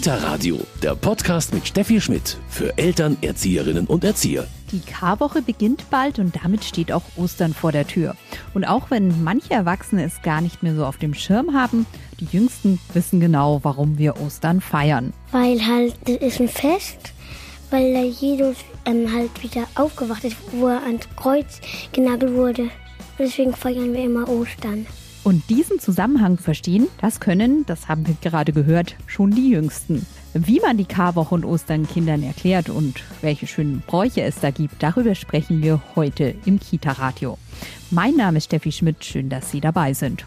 Kita Radio, der Podcast mit Steffi Schmidt für Eltern, Erzieherinnen und Erzieher. Die Karwoche beginnt bald und damit steht auch Ostern vor der Tür. Und auch wenn manche Erwachsene es gar nicht mehr so auf dem Schirm haben, die Jüngsten wissen genau, warum wir Ostern feiern. Weil halt, das ist ein Fest, weil da Jesus ähm, halt wieder aufgewacht ist, wo er ans Kreuz genagelt wurde. Deswegen feiern wir immer Ostern. Und diesen Zusammenhang verstehen, das können, das haben wir gerade gehört, schon die Jüngsten. Wie man die Karwoche und Ostern Kindern erklärt und welche schönen Bräuche es da gibt, darüber sprechen wir heute im Kita-Radio. Mein Name ist Steffi Schmidt, schön, dass Sie dabei sind.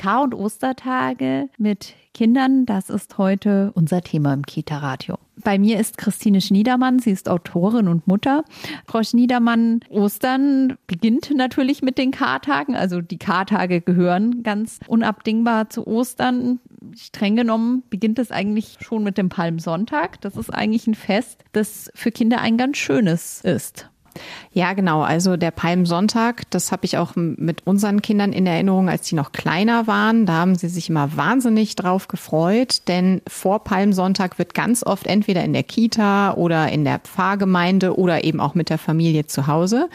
Kar- und Ostertage mit Kindern, das ist heute unser Thema im Kita-Radio. Bei mir ist Christine Schniedermann, sie ist Autorin und Mutter. Frau Schniedermann, Ostern beginnt natürlich mit den Kartagen, also die Kartage gehören ganz unabdingbar zu Ostern. Streng genommen beginnt es eigentlich schon mit dem Palmsonntag. Das ist eigentlich ein Fest, das für Kinder ein ganz schönes ist. Ja, genau. Also der Palmsonntag, das habe ich auch mit unseren Kindern in Erinnerung, als die noch kleiner waren. Da haben sie sich immer wahnsinnig drauf gefreut, denn vor Palmsonntag wird ganz oft entweder in der Kita oder in der Pfarrgemeinde oder eben auch mit der Familie zu Hause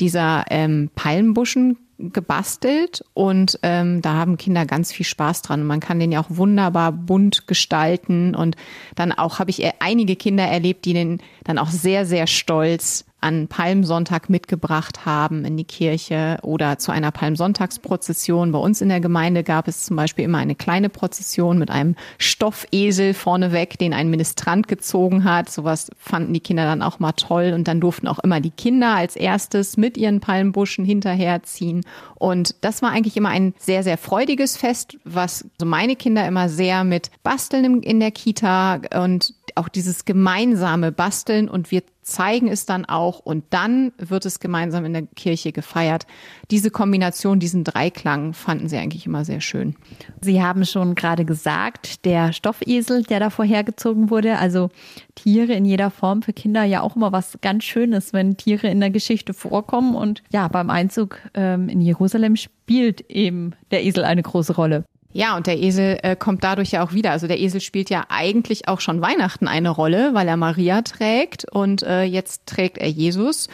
dieser ähm, Palmbuschen gebastelt und ähm, da haben Kinder ganz viel Spaß dran. Man kann den ja auch wunderbar bunt gestalten und dann auch habe ich einige Kinder erlebt, die den dann auch sehr, sehr stolz an Palmsonntag mitgebracht haben in die Kirche oder zu einer Palmsonntagsprozession. Bei uns in der Gemeinde gab es zum Beispiel immer eine kleine Prozession mit einem Stoffesel vorneweg, den ein Ministrant gezogen hat. Sowas fanden die Kinder dann auch mal toll und dann durften auch immer die Kinder als erstes mit ihren Palmbuschen hinterherziehen. Und das war eigentlich immer ein sehr, sehr freudiges Fest, was meine Kinder immer sehr mit Basteln in der Kita und auch dieses gemeinsame Basteln und wir zeigen es dann auch und dann wird es gemeinsam in der Kirche gefeiert. Diese Kombination, diesen Dreiklang fanden sie eigentlich immer sehr schön. Sie haben schon gerade gesagt, der Stoffesel, der da vorhergezogen wurde, also Tiere in jeder Form für Kinder ja auch immer was ganz Schönes, wenn Tiere in der Geschichte vorkommen und ja, beim Einzug ähm, in Jerusalem spielt eben der Esel eine große Rolle. Ja, und der Esel äh, kommt dadurch ja auch wieder. Also der Esel spielt ja eigentlich auch schon Weihnachten eine Rolle, weil er Maria trägt und äh, jetzt trägt er Jesus.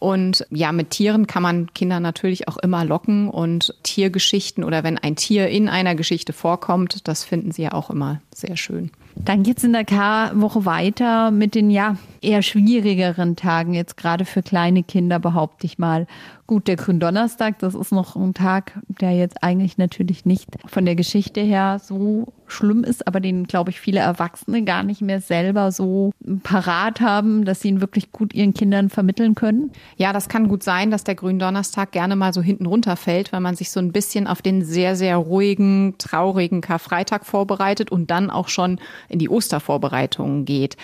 Und ja, mit Tieren kann man Kinder natürlich auch immer locken und Tiergeschichten oder wenn ein Tier in einer Geschichte vorkommt, das finden sie ja auch immer sehr schön. Dann geht's in der K-Woche weiter mit den ja eher schwierigeren Tagen, jetzt gerade für kleine Kinder, behaupte ich mal. Gut, der Gründonnerstag, das ist noch ein Tag, der jetzt eigentlich natürlich nicht von der Geschichte her so schlimm ist, aber den, glaube ich, viele Erwachsene gar nicht mehr selber so parat haben, dass sie ihn wirklich gut ihren Kindern vermitteln können. Ja, das kann gut sein, dass der Gründonnerstag gerne mal so hinten runterfällt, weil man sich so ein bisschen auf den sehr, sehr ruhigen, traurigen Karfreitag vorbereitet und dann auch schon in die Ostervorbereitungen geht.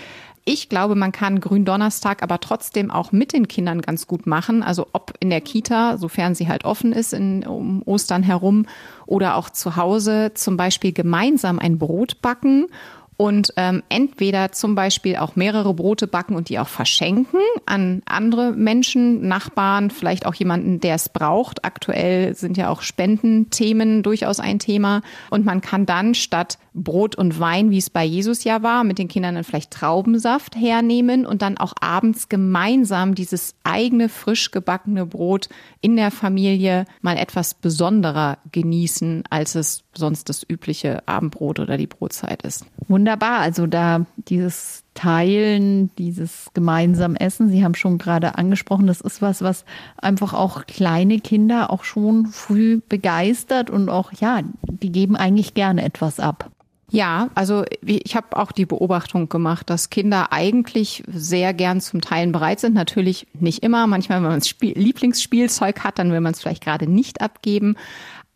Ich glaube, man kann Gründonnerstag aber trotzdem auch mit den Kindern ganz gut machen. Also ob in der Kita, sofern sie halt offen ist, in, um Ostern herum oder auch zu Hause zum Beispiel gemeinsam ein Brot backen und ähm, entweder zum Beispiel auch mehrere Brote backen und die auch verschenken an andere Menschen, Nachbarn, vielleicht auch jemanden, der es braucht. Aktuell sind ja auch Spendenthemen durchaus ein Thema. Und man kann dann statt Brot und Wein, wie es bei Jesus ja war, mit den Kindern dann vielleicht Traubensaft hernehmen und dann auch abends gemeinsam dieses eigene frisch gebackene Brot in der Familie mal etwas besonderer genießen, als es sonst das übliche Abendbrot oder die Brotzeit ist. Wunderbar, also da dieses Teilen, dieses gemeinsam Essen, Sie haben schon gerade angesprochen, das ist was, was einfach auch kleine Kinder auch schon früh begeistert und auch, ja, die geben eigentlich gerne etwas ab. Ja, also ich habe auch die Beobachtung gemacht, dass Kinder eigentlich sehr gern zum Teilen bereit sind. Natürlich nicht immer. Manchmal, wenn man Spiel Lieblingsspielzeug hat, dann will man es vielleicht gerade nicht abgeben.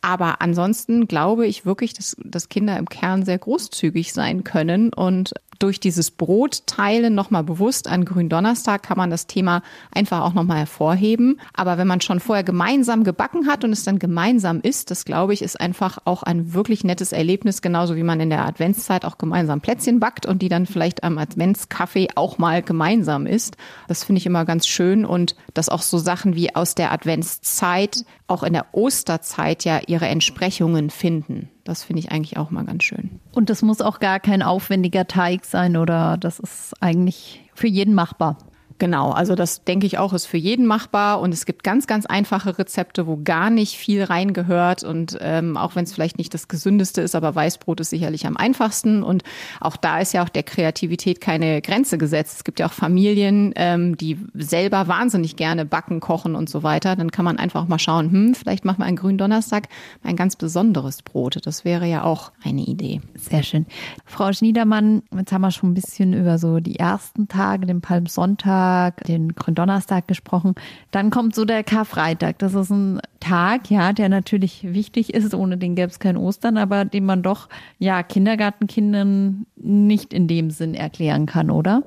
Aber ansonsten glaube ich wirklich, dass, dass Kinder im Kern sehr großzügig sein können und durch dieses Brotteilen nochmal bewusst an Gründonnerstag kann man das Thema einfach auch nochmal hervorheben. Aber wenn man schon vorher gemeinsam gebacken hat und es dann gemeinsam isst, das glaube ich, ist einfach auch ein wirklich nettes Erlebnis, genauso wie man in der Adventszeit auch gemeinsam Plätzchen backt und die dann vielleicht am Adventskaffee auch mal gemeinsam isst. Das finde ich immer ganz schön und dass auch so Sachen wie aus der Adventszeit auch in der Osterzeit ja ihre Entsprechungen finden. Das finde ich eigentlich auch mal ganz schön. Und das muss auch gar kein aufwendiger Teig sein oder das ist eigentlich für jeden machbar. Genau, also das denke ich auch ist für jeden machbar und es gibt ganz, ganz einfache Rezepte, wo gar nicht viel reingehört und ähm, auch wenn es vielleicht nicht das gesündeste ist, aber Weißbrot ist sicherlich am einfachsten und auch da ist ja auch der Kreativität keine Grenze gesetzt. Es gibt ja auch Familien, ähm, die selber wahnsinnig gerne backen, kochen und so weiter. Dann kann man einfach mal schauen, hm, vielleicht machen wir einen grünen Donnerstag ein ganz besonderes Brot. Das wäre ja auch eine Idee. Sehr schön. Frau Schniedermann, jetzt haben wir schon ein bisschen über so die ersten Tage, den Palmsonntag, Montag, den Gründonnerstag gesprochen. Dann kommt so der Karfreitag. Das ist ein Tag, ja, der natürlich wichtig ist. Ohne den gäbe es kein Ostern, aber den man doch, ja, Kindergartenkindern nicht in dem Sinn erklären kann, oder?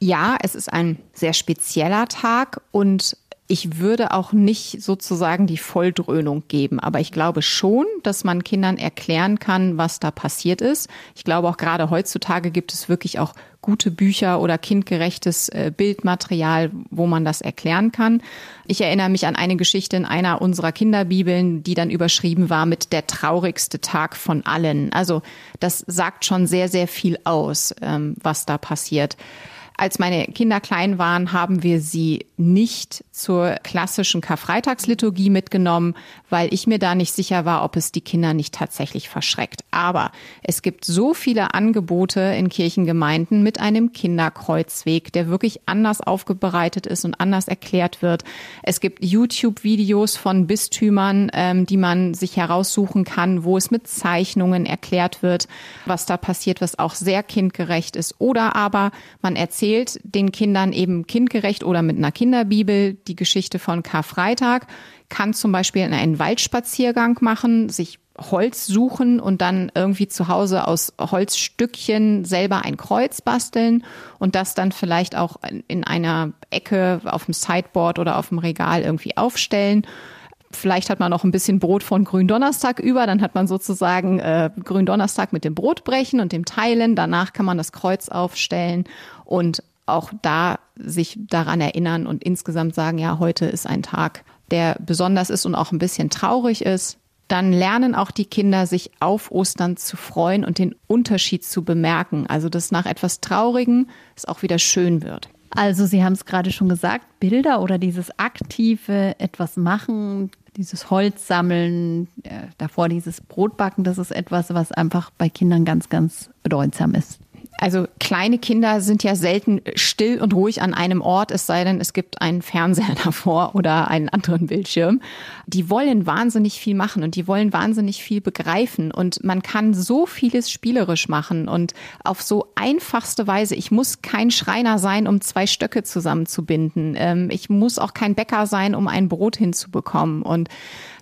Ja, es ist ein sehr spezieller Tag und ich würde auch nicht sozusagen die Volldröhnung geben, aber ich glaube schon, dass man Kindern erklären kann, was da passiert ist. Ich glaube auch gerade heutzutage gibt es wirklich auch gute Bücher oder kindgerechtes äh, Bildmaterial, wo man das erklären kann. Ich erinnere mich an eine Geschichte in einer unserer Kinderbibeln, die dann überschrieben war mit der traurigste Tag von allen. Also das sagt schon sehr, sehr viel aus, ähm, was da passiert. Als meine Kinder klein waren, haben wir sie nicht zur klassischen Karfreitagsliturgie mitgenommen, weil ich mir da nicht sicher war, ob es die Kinder nicht tatsächlich verschreckt. Aber es gibt so viele Angebote in Kirchengemeinden mit einem Kinderkreuzweg, der wirklich anders aufbereitet ist und anders erklärt wird. Es gibt YouTube-Videos von Bistümern, ähm, die man sich heraussuchen kann, wo es mit Zeichnungen erklärt wird, was da passiert, was auch sehr kindgerecht ist. Oder aber man erzählt den Kindern eben kindgerecht oder mit einer Kinderbibel die Geschichte von Karfreitag, kann zum Beispiel einen Waldspaziergang machen, sich Holz suchen und dann irgendwie zu Hause aus Holzstückchen selber ein Kreuz basteln und das dann vielleicht auch in einer Ecke auf dem Sideboard oder auf dem Regal irgendwie aufstellen. Vielleicht hat man noch ein bisschen Brot von Gründonnerstag über, dann hat man sozusagen äh, Gründonnerstag mit dem Brotbrechen und dem Teilen. Danach kann man das Kreuz aufstellen und auch da sich daran erinnern und insgesamt sagen, ja, heute ist ein Tag, der besonders ist und auch ein bisschen traurig ist, dann lernen auch die Kinder, sich auf Ostern zu freuen und den Unterschied zu bemerken. Also, dass nach etwas Traurigem es auch wieder schön wird. Also, Sie haben es gerade schon gesagt, Bilder oder dieses aktive etwas machen, dieses Holz sammeln, äh, davor dieses Brotbacken, das ist etwas, was einfach bei Kindern ganz, ganz bedeutsam ist. Also kleine Kinder sind ja selten still und ruhig an einem Ort, es sei denn, es gibt einen Fernseher davor oder einen anderen Bildschirm. Die wollen wahnsinnig viel machen und die wollen wahnsinnig viel begreifen und man kann so vieles spielerisch machen und auf so einfachste Weise. Ich muss kein Schreiner sein, um zwei Stöcke zusammenzubinden. Ähm, ich muss auch kein Bäcker sein, um ein Brot hinzubekommen und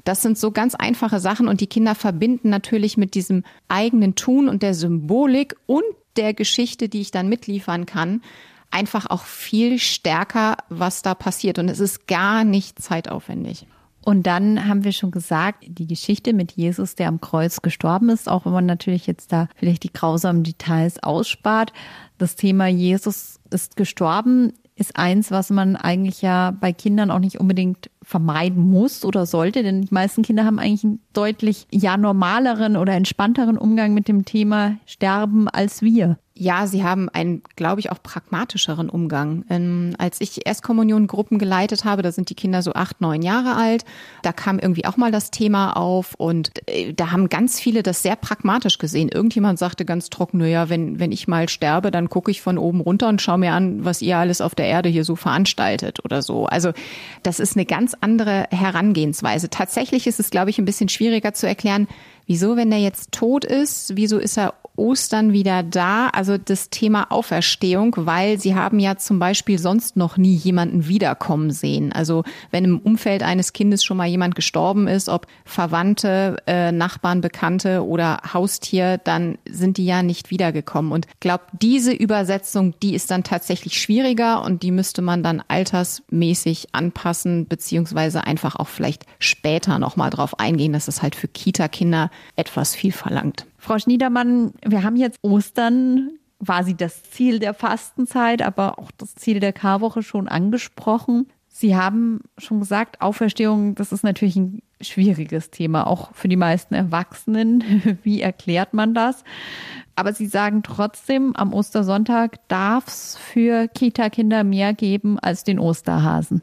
das sind so ganz einfache Sachen und die Kinder verbinden natürlich mit diesem eigenen Tun und der Symbolik und der Geschichte, die ich dann mitliefern kann, einfach auch viel stärker, was da passiert. Und es ist gar nicht zeitaufwendig. Und dann haben wir schon gesagt, die Geschichte mit Jesus, der am Kreuz gestorben ist, auch wenn man natürlich jetzt da vielleicht die grausamen Details ausspart. Das Thema Jesus ist gestorben ist eins, was man eigentlich ja bei Kindern auch nicht unbedingt vermeiden muss oder sollte, denn die meisten Kinder haben eigentlich einen deutlich ja normaleren oder entspannteren Umgang mit dem Thema Sterben als wir. Ja, sie haben einen, glaube ich, auch pragmatischeren Umgang. Ähm, als ich Erstkommunion-Gruppen geleitet habe, da sind die Kinder so acht, neun Jahre alt, da kam irgendwie auch mal das Thema auf und äh, da haben ganz viele das sehr pragmatisch gesehen. Irgendjemand sagte ganz trocken, naja, wenn, wenn ich mal sterbe, dann gucke ich von oben runter und schaue mir an, was ihr alles auf der Erde hier so veranstaltet oder so. Also das ist eine ganz andere Herangehensweise. Tatsächlich ist es, glaube ich, ein bisschen schwieriger zu erklären, wieso, wenn der jetzt tot ist, wieso ist er Ostern wieder da, also das Thema Auferstehung, weil sie haben ja zum Beispiel sonst noch nie jemanden wiederkommen sehen. Also wenn im Umfeld eines Kindes schon mal jemand gestorben ist, ob Verwandte, äh, Nachbarn, Bekannte oder Haustier, dann sind die ja nicht wiedergekommen. Und glaube, diese Übersetzung, die ist dann tatsächlich schwieriger und die müsste man dann altersmäßig anpassen, beziehungsweise einfach auch vielleicht später nochmal drauf eingehen, dass es halt für Kita-Kinder etwas viel verlangt. Frau Schniedermann, wir haben jetzt Ostern quasi das Ziel der Fastenzeit, aber auch das Ziel der Karwoche schon angesprochen. Sie haben schon gesagt, Auferstehung, das ist natürlich ein schwieriges Thema, auch für die meisten Erwachsenen. Wie erklärt man das? Aber Sie sagen trotzdem, am Ostersonntag darf es für Kita-Kinder mehr geben als den Osterhasen.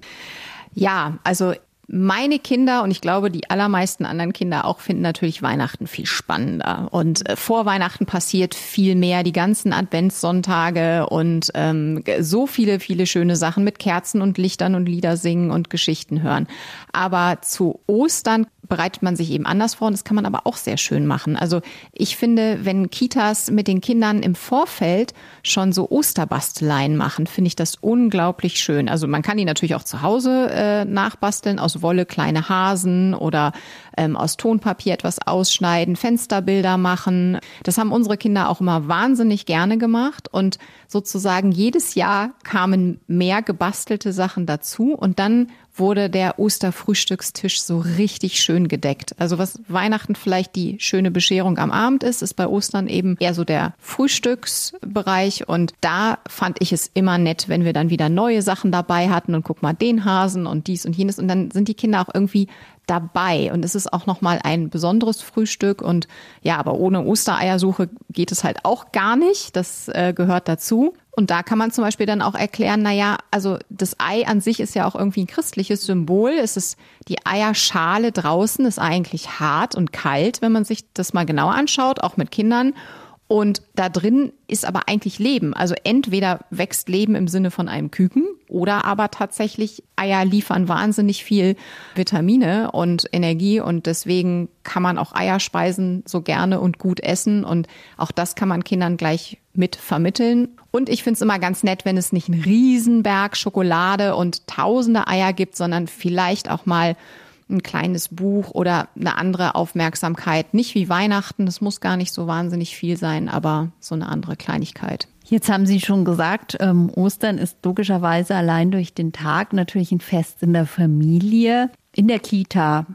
Ja, also meine Kinder und ich glaube die allermeisten anderen Kinder auch finden natürlich Weihnachten viel spannender. Und äh, vor Weihnachten passiert viel mehr, die ganzen Adventssonntage und ähm, so viele, viele schöne Sachen mit Kerzen und Lichtern und Lieder singen und Geschichten hören. Aber zu Ostern bereitet man sich eben anders vor und das kann man aber auch sehr schön machen. Also ich finde, wenn Kitas mit den Kindern im Vorfeld schon so Osterbasteleien machen, finde ich das unglaublich schön. Also man kann die natürlich auch zu Hause äh, nachbasteln, aus Wolle kleine Hasen oder ähm, aus Tonpapier etwas ausschneiden, Fensterbilder machen. Das haben unsere Kinder auch immer wahnsinnig gerne gemacht und sozusagen jedes Jahr kamen mehr gebastelte Sachen dazu und dann wurde der Osterfrühstückstisch so richtig schön gedeckt. Also was Weihnachten vielleicht die schöne Bescherung am Abend ist, ist bei Ostern eben eher so der Frühstücksbereich. Und da fand ich es immer nett, wenn wir dann wieder neue Sachen dabei hatten und guck mal den Hasen und dies und jenes. Und dann sind die Kinder auch irgendwie dabei und es ist auch noch mal ein besonderes Frühstück und ja, aber ohne Ostereiersuche geht es halt auch gar nicht. Das äh, gehört dazu. Und da kann man zum Beispiel dann auch erklären, na ja, also das Ei an sich ist ja auch irgendwie ein christliches Symbol. Es ist die Eierschale draußen ist eigentlich hart und kalt, wenn man sich das mal genau anschaut, auch mit Kindern. Und da drin ist aber eigentlich Leben. Also entweder wächst Leben im Sinne von einem Küken oder aber tatsächlich Eier liefern wahnsinnig viel Vitamine und Energie und deswegen kann man auch Eierspeisen so gerne und gut essen und auch das kann man Kindern gleich mit vermitteln. Und ich finde es immer ganz nett, wenn es nicht einen Riesenberg Schokolade und tausende Eier gibt, sondern vielleicht auch mal ein kleines Buch oder eine andere Aufmerksamkeit. Nicht wie Weihnachten, das muss gar nicht so wahnsinnig viel sein, aber so eine andere Kleinigkeit. Jetzt haben Sie schon gesagt, ähm, Ostern ist logischerweise allein durch den Tag natürlich ein Fest in der Familie. In der Kita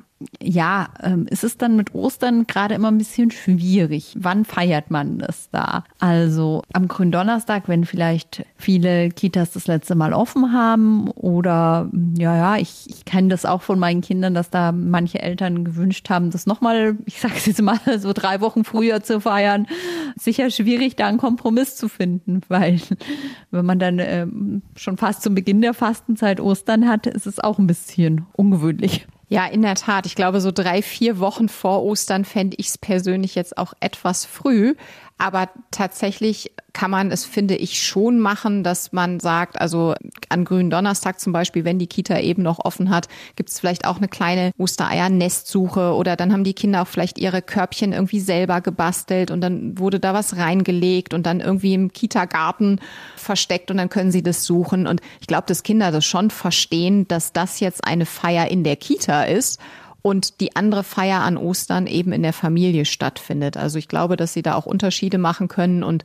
ja, ähm, es ist dann mit Ostern gerade immer ein bisschen schwierig. Wann feiert man das da? Also am Gründonnerstag, wenn vielleicht viele Kitas das letzte Mal offen haben oder ja, ja, ich, ich kenne das auch von meinen Kindern, dass da manche Eltern gewünscht haben, das nochmal, ich sage es jetzt mal, so drei Wochen früher zu feiern. Sicher schwierig, da einen Kompromiss zu finden, weil wenn man dann ähm, schon fast zum Beginn der Fastenzeit Ostern hat, ist es auch ein bisschen ungewöhnlich. Ja, in der Tat. Ich glaube, so drei, vier Wochen vor Ostern fände ich es persönlich jetzt auch etwas früh. Aber tatsächlich kann man es, finde ich, schon machen, dass man sagt, also an grünen Donnerstag zum Beispiel, wenn die Kita eben noch offen hat, gibt es vielleicht auch eine kleine Ostereier-Nestsuche oder dann haben die Kinder auch vielleicht ihre Körbchen irgendwie selber gebastelt und dann wurde da was reingelegt und dann irgendwie im Kita-Garten versteckt und dann können sie das suchen. Und ich glaube, dass Kinder das schon verstehen, dass das jetzt eine Feier in der Kita ist und die andere Feier an Ostern eben in der Familie stattfindet. Also ich glaube, dass sie da auch Unterschiede machen können und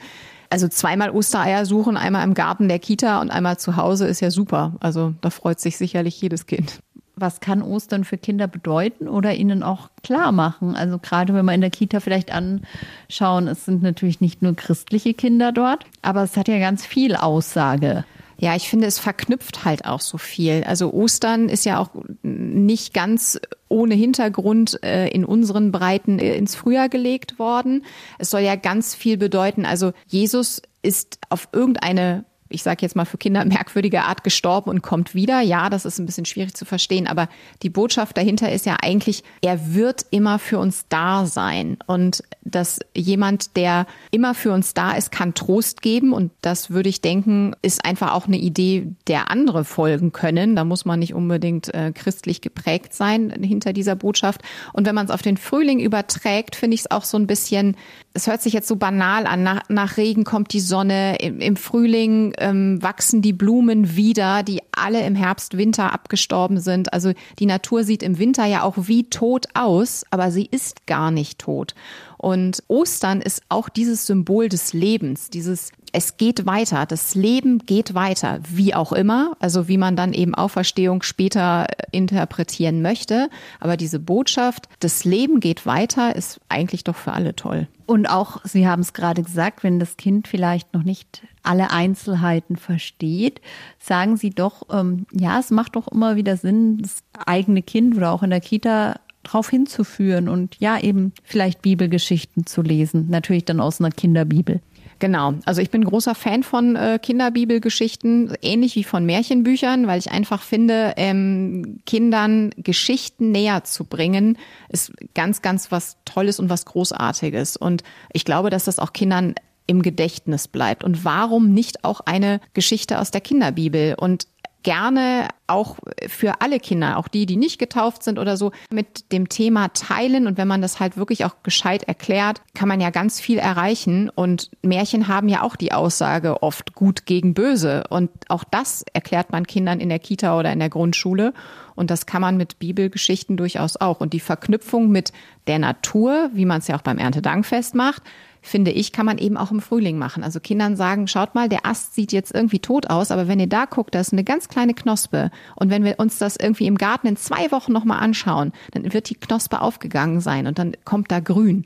also zweimal Ostereier suchen, einmal im Garten der Kita und einmal zu Hause ist ja super. Also da freut sich sicherlich jedes Kind. Was kann Ostern für Kinder bedeuten oder ihnen auch klar machen? Also gerade wenn wir in der Kita vielleicht anschauen, es sind natürlich nicht nur christliche Kinder dort, aber es hat ja ganz viel Aussage. Ja, ich finde, es verknüpft halt auch so viel. Also Ostern ist ja auch nicht ganz ohne Hintergrund äh, in unseren Breiten äh, ins Frühjahr gelegt worden. Es soll ja ganz viel bedeuten. Also Jesus ist auf irgendeine ich sage jetzt mal für Kinder merkwürdige Art gestorben und kommt wieder. Ja, das ist ein bisschen schwierig zu verstehen, aber die Botschaft dahinter ist ja eigentlich, er wird immer für uns da sein und dass jemand, der immer für uns da ist, kann Trost geben und das würde ich denken, ist einfach auch eine Idee, der andere folgen können. Da muss man nicht unbedingt äh, christlich geprägt sein hinter dieser Botschaft. Und wenn man es auf den Frühling überträgt, finde ich es auch so ein bisschen, es hört sich jetzt so banal an, nach, nach Regen kommt die Sonne, im, im Frühling ähm, wachsen die Blumen wieder, die alle im Herbst, Winter abgestorben sind. Also die Natur sieht im Winter ja auch wie tot aus, aber sie ist gar nicht tot. Und Ostern ist auch dieses Symbol des Lebens, dieses es geht weiter, das Leben geht weiter, wie auch immer, also wie man dann eben Auferstehung später interpretieren möchte. Aber diese Botschaft, das Leben geht weiter, ist eigentlich doch für alle toll. Und auch, Sie haben es gerade gesagt, wenn das Kind vielleicht noch nicht alle Einzelheiten versteht, sagen Sie doch, ähm, ja, es macht doch immer wieder Sinn, das eigene Kind oder auch in der Kita drauf hinzuführen und ja, eben vielleicht Bibelgeschichten zu lesen. Natürlich dann aus einer Kinderbibel. Genau. Also ich bin großer Fan von äh, Kinderbibelgeschichten, ähnlich wie von Märchenbüchern, weil ich einfach finde, ähm, Kindern Geschichten näher zu bringen, ist ganz, ganz was Tolles und was Großartiges. Und ich glaube, dass das auch Kindern im Gedächtnis bleibt. Und warum nicht auch eine Geschichte aus der Kinderbibel? Und gerne auch für alle Kinder, auch die, die nicht getauft sind oder so, mit dem Thema teilen. Und wenn man das halt wirklich auch gescheit erklärt, kann man ja ganz viel erreichen. Und Märchen haben ja auch die Aussage oft gut gegen böse. Und auch das erklärt man Kindern in der Kita oder in der Grundschule. Und das kann man mit Bibelgeschichten durchaus auch. Und die Verknüpfung mit der Natur, wie man es ja auch beim Erntedankfest macht, finde ich, kann man eben auch im Frühling machen. Also Kindern sagen, schaut mal, der Ast sieht jetzt irgendwie tot aus, aber wenn ihr da guckt, da ist eine ganz kleine Knospe. Und wenn wir uns das irgendwie im Garten in zwei Wochen nochmal anschauen, dann wird die Knospe aufgegangen sein und dann kommt da grün.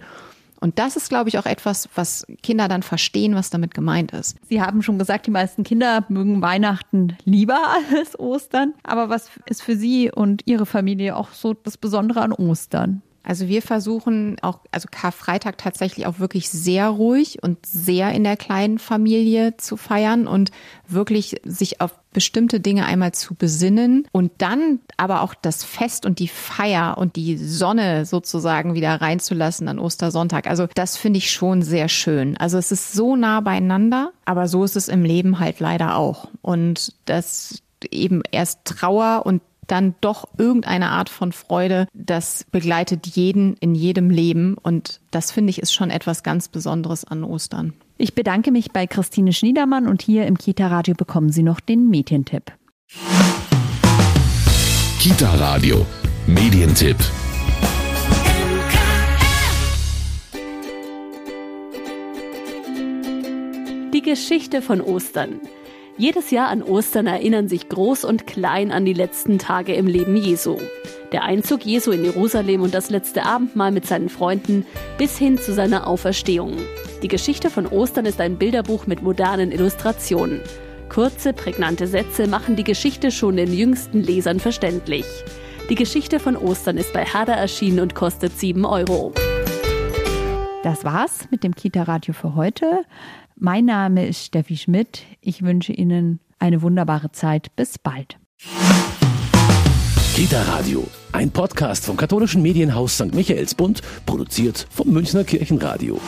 Und das ist, glaube ich, auch etwas, was Kinder dann verstehen, was damit gemeint ist. Sie haben schon gesagt, die meisten Kinder mögen Weihnachten lieber als Ostern. Aber was ist für Sie und Ihre Familie auch so das Besondere an Ostern? Also wir versuchen auch, also Karfreitag tatsächlich auch wirklich sehr ruhig und sehr in der kleinen Familie zu feiern und wirklich sich auf bestimmte Dinge einmal zu besinnen und dann aber auch das Fest und die Feier und die Sonne sozusagen wieder reinzulassen an Ostersonntag. Also das finde ich schon sehr schön. Also es ist so nah beieinander, aber so ist es im Leben halt leider auch. Und das eben erst Trauer und dann doch irgendeine Art von Freude, das begleitet jeden in jedem Leben. Und das finde ich ist schon etwas ganz Besonderes an Ostern. Ich bedanke mich bei Christine Schniedermann und hier im Kita-Radio bekommen Sie noch den Medientipp. Kita-Radio, Medientipp. Die Geschichte von Ostern. Jedes Jahr an Ostern erinnern sich groß und klein an die letzten Tage im Leben Jesu. Der Einzug Jesu in Jerusalem und das letzte Abendmahl mit seinen Freunden bis hin zu seiner Auferstehung. Die Geschichte von Ostern ist ein Bilderbuch mit modernen Illustrationen. Kurze, prägnante Sätze machen die Geschichte schon den jüngsten Lesern verständlich. Die Geschichte von Ostern ist bei Herder erschienen und kostet 7 Euro. Das war's mit dem Kita-Radio für heute. Mein Name ist Steffi Schmidt. Ich wünsche Ihnen eine wunderbare Zeit. Bis bald. Kita Radio, ein Podcast vom katholischen Medienhaus St. Michaelsbund, produziert vom Münchner Kirchenradio.